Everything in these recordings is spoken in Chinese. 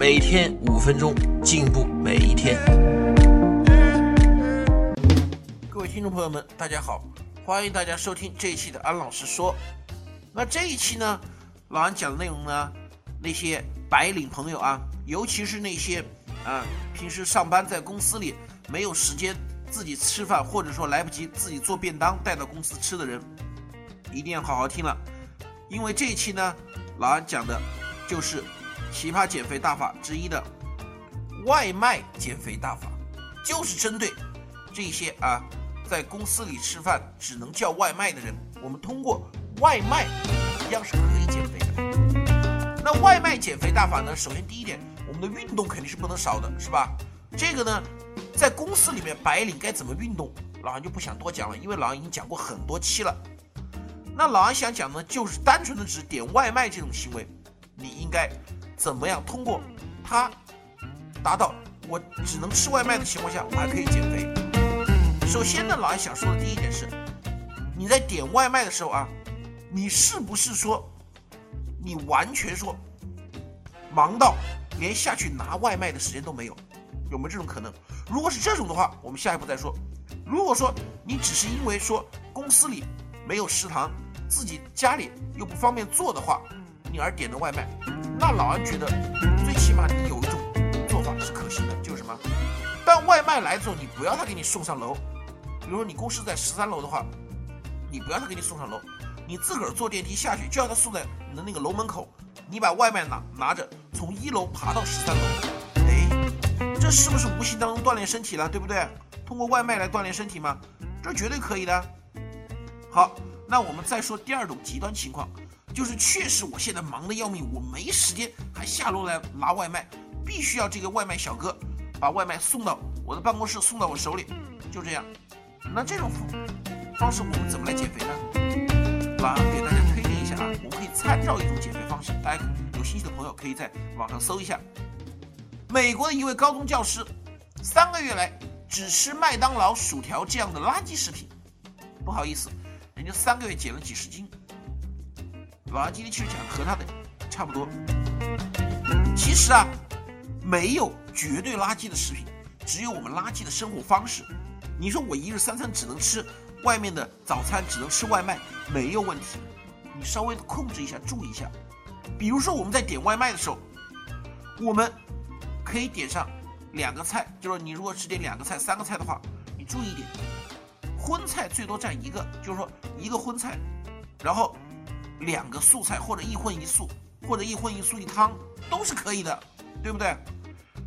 每天五分钟，进步每一天。各位听众朋友们，大家好，欢迎大家收听这一期的安老师说。那这一期呢，老安讲的内容呢，那些白领朋友啊，尤其是那些啊平时上班在公司里没有时间自己吃饭，或者说来不及自己做便当带到公司吃的人，一定要好好听了，因为这一期呢。老安讲的，就是奇葩减肥大法之一的外卖减肥大法，就是针对这些啊，在公司里吃饭只能叫外卖的人，我们通过外卖一样是可以减肥的。那外卖减肥大法呢？首先第一点，我们的运动肯定是不能少的，是吧？这个呢，在公司里面白领该怎么运动，老安就不想多讲了，因为老安已经讲过很多期了。那老安想讲呢，就是单纯的只点外卖这种行为，你应该怎么样通过它达到我只能吃外卖的情况下，我还可以减肥。首先呢，老安想说的第一点是，你在点外卖的时候啊，你是不是说你完全说忙到连下去拿外卖的时间都没有？有没有这种可能？如果是这种的话，我们下一步再说。如果说你只是因为说公司里没有食堂。自己家里又不方便做的话，你而点的外卖，那老安觉得最起码你有一种做法是可行的，就是什么？当外卖来之后，你不要他给你送上楼。比如说你公司在十三楼的话，你不要他给你送上楼，你自个儿坐电梯下去，就要他送在你的那个楼门口。你把外卖拿拿着，从一楼爬到十三楼。哎，这是不是无形当中锻炼身体了？对不对？通过外卖来锻炼身体吗？这绝对可以的。好。那我们再说第二种极端情况，就是确实我现在忙得要命，我没时间还下楼来拿外卖，必须要这个外卖小哥把外卖送到我的办公室，送到我手里，就这样。那这种方式我们怎么来减肥呢？老安给大家推荐一下啊，我们可以参照一种减肥方式，大家有兴趣的朋友可以在网上搜一下。美国的一位高中教师，三个月来只吃麦当劳薯条这样的垃圾食品，不好意思。人家三个月减了几十斤，老安今天其实讲的和他的 差不多。其实啊，没有绝对垃圾的食品，只有我们垃圾的生活方式。你说我一日三餐只能吃外面的早餐，只能吃外卖，没有问题。你稍微控制一下，注意一下。比如说我们在点外卖的时候，我们可以点上两个菜，就是你如果只点两个菜、三个菜的话，你注意一点。荤菜最多占一个，就是说一个荤菜，然后两个素菜或者一荤一素，或者一荤一素一汤都是可以的，对不对？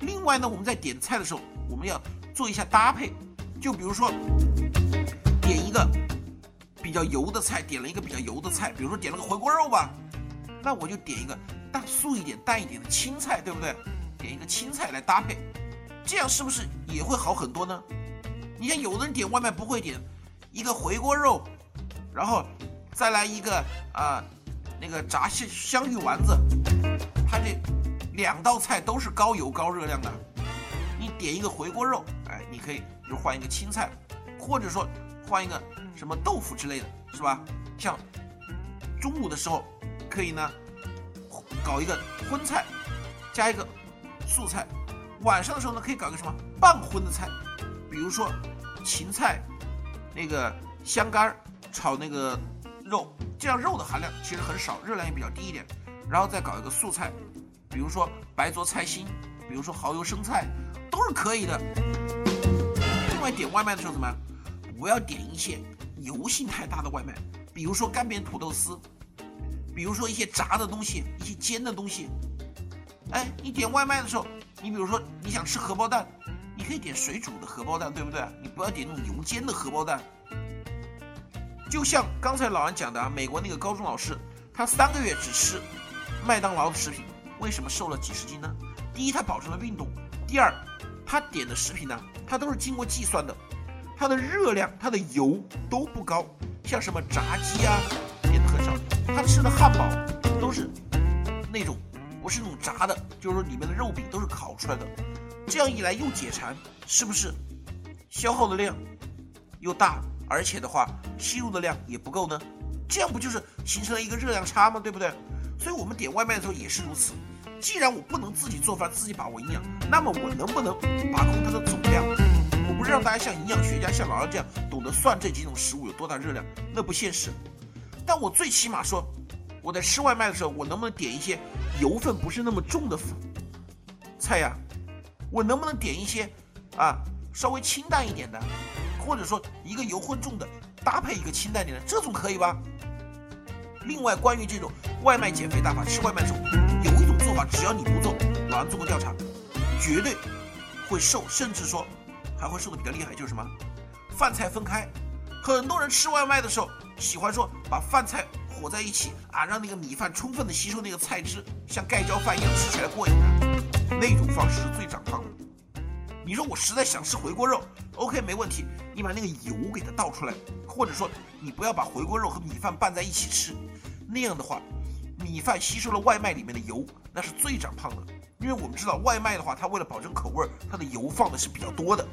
另外呢，我们在点菜的时候，我们要做一下搭配，就比如说点一个比较油的菜，点了一个比较油的菜，比如说点了个回锅肉吧，那我就点一个淡素一点、淡一点的青菜，对不对？点一个青菜来搭配，这样是不是也会好很多呢？你看，有的人点外卖不会点一个回锅肉，然后再来一个啊，那个炸香香芋丸子，它这两道菜都是高油高热量的。你点一个回锅肉，哎，你可以就换一个青菜，或者说换一个什么豆腐之类的，是吧？像中午的时候可以呢搞一个荤菜，加一个素菜，晚上的时候呢可以搞个什么半荤的菜。比如说，芹菜，那个香干炒那个肉，这样肉的含量其实很少，热量也比较低一点。然后再搞一个素菜，比如说白灼菜心，比如说蚝油生菜，都是可以的。另外点外卖的时候怎么样？不要点一些油性太大的外卖，比如说干煸土豆丝，比如说一些炸的东西，一些煎的东西。哎，你点外卖的时候，你比如说你想吃荷包蛋。你可以点水煮的荷包蛋，对不对？你不要点那种油煎的荷包蛋。就像刚才老安讲的啊，美国那个高中老师，他三个月只吃麦当劳的食品，为什么瘦了几十斤呢？第一，他保证了运动；第二，他点的食品呢，它都是经过计算的，它的热量、它的油都不高，像什么炸鸡啊，点的很少。他吃的汉堡都是那种不是那种炸的，就是说里面的肉饼都是烤出来的。这样一来又解馋，是不是？消耗的量又大，而且的话吸入的量也不够呢？这样不就是形成了一个热量差吗？对不对？所以我们点外卖的时候也是如此。既然我不能自己做饭，自己把握营养，那么我能不能把控它的总量？我不是让大家像营养学家、像老二这样懂得算这几种食物有多大热量，那不现实。但我最起码说，我在吃外卖的时候，我能不能点一些油分不是那么重的菜呀？我能不能点一些啊稍微清淡一点的，或者说一个油混重的搭配一个清淡点的，这总可以吧？另外，关于这种外卖减肥大法，吃外卖的时候有一种做法，只要你不做，老杨做过调查，绝对会瘦，甚至说还会瘦的比较厉害，就是什么？饭菜分开。很多人吃外卖的时候喜欢说把饭菜和在一起啊，让那个米饭充分的吸收那个菜汁，像盖浇饭一样吃起来过瘾的，那种方式是最长胖的。你说我实在想吃回锅肉，OK 没问题，你把那个油给它倒出来，或者说你不要把回锅肉和米饭拌在一起吃。那样的话，米饭吸收了外卖里面的油，那是最长胖的。因为我们知道外卖的话，它为了保证口味，它的油放的是比较多的。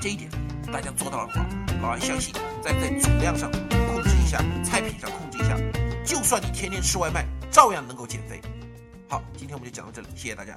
这一点大家做到的话，老安相信，在在总量上控制一下，菜品上控制一下，就算你天天吃外卖，照样能够减肥。好，今天我们就讲到这里，谢谢大家。